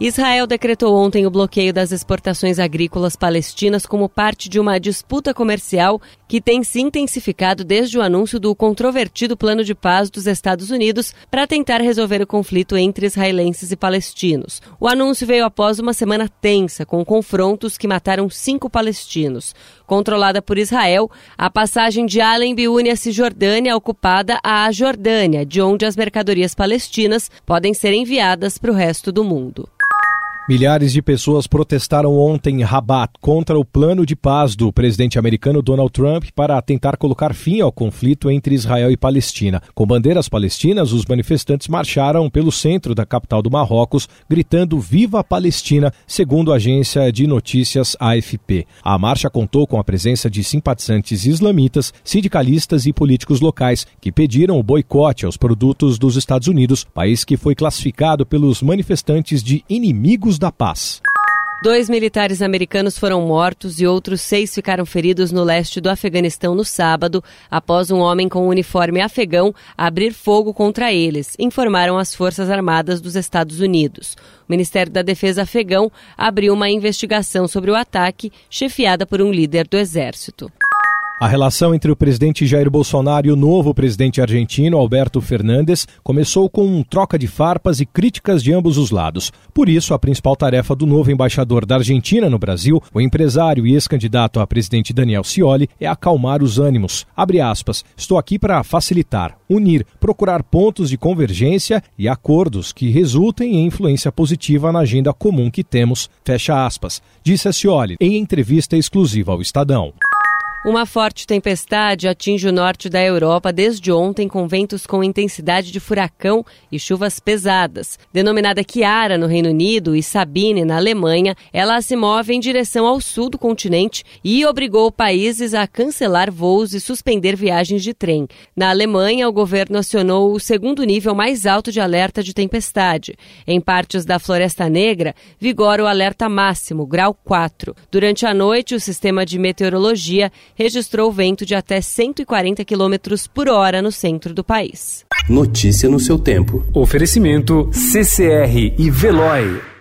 Israel decretou ontem o bloqueio das exportações agrícolas palestinas como parte de uma disputa comercial que tem se intensificado desde o anúncio do controvertido plano de paz dos Estados Unidos para tentar resolver o conflito entre israelenses e palestinos. O anúncio veio após uma semana tensa, com confrontos que mataram cinco palestinos. Controlada por Israel, a passagem de Allen une a Cisjordânia ocupada à Jordânia, de onde as mercadorias palestinas podem ser enviadas para o resto do mundo. Milhares de pessoas protestaram ontem em Rabat contra o plano de paz do presidente americano Donald Trump para tentar colocar fim ao conflito entre Israel e Palestina. Com bandeiras palestinas, os manifestantes marcharam pelo centro da capital do Marrocos, gritando Viva a Palestina, segundo a agência de notícias AFP. A marcha contou com a presença de simpatizantes islamitas, sindicalistas e políticos locais que pediram o boicote aos produtos dos Estados Unidos, país que foi classificado pelos manifestantes de inimigos da Paz. Dois militares americanos foram mortos e outros seis ficaram feridos no leste do Afeganistão no sábado, após um homem com um uniforme afegão abrir fogo contra eles, informaram as Forças Armadas dos Estados Unidos. O Ministério da Defesa afegão abriu uma investigação sobre o ataque, chefiada por um líder do exército. A relação entre o presidente Jair Bolsonaro e o novo presidente argentino, Alberto Fernandes, começou com um troca de farpas e críticas de ambos os lados. Por isso, a principal tarefa do novo embaixador da Argentina no Brasil, o empresário e ex-candidato a presidente Daniel Scioli, é acalmar os ânimos. Abre aspas, estou aqui para facilitar, unir, procurar pontos de convergência e acordos que resultem em influência positiva na agenda comum que temos, fecha aspas, disse a Scioli em entrevista exclusiva ao Estadão. Uma forte tempestade atinge o norte da Europa desde ontem, com ventos com intensidade de furacão e chuvas pesadas. Denominada Chiara no Reino Unido e Sabine na Alemanha, ela se move em direção ao sul do continente e obrigou países a cancelar voos e suspender viagens de trem. Na Alemanha, o governo acionou o segundo nível mais alto de alerta de tempestade. Em partes da Floresta Negra, vigora o alerta máximo, grau 4. Durante a noite, o sistema de meteorologia registrou vento de até 140 km por hora no centro do país. Notícia no seu tempo. Oferecimento CCR e Veloy.